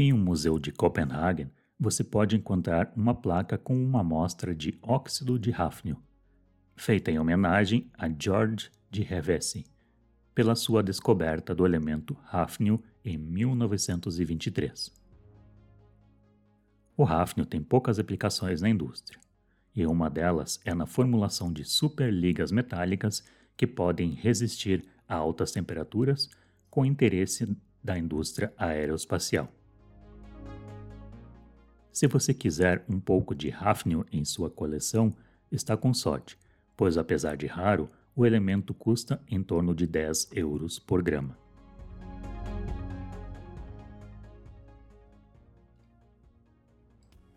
Em um museu de Copenhagen, você pode encontrar uma placa com uma amostra de óxido de hafnio, feita em homenagem a George de Hevesy, pela sua descoberta do elemento hafnio em 1923. O hafnio tem poucas aplicações na indústria, e uma delas é na formulação de superligas metálicas que podem resistir a altas temperaturas com interesse da indústria aeroespacial. Se você quiser um pouco de hafnio em sua coleção, está com sorte, pois apesar de raro, o elemento custa em torno de 10 euros por grama.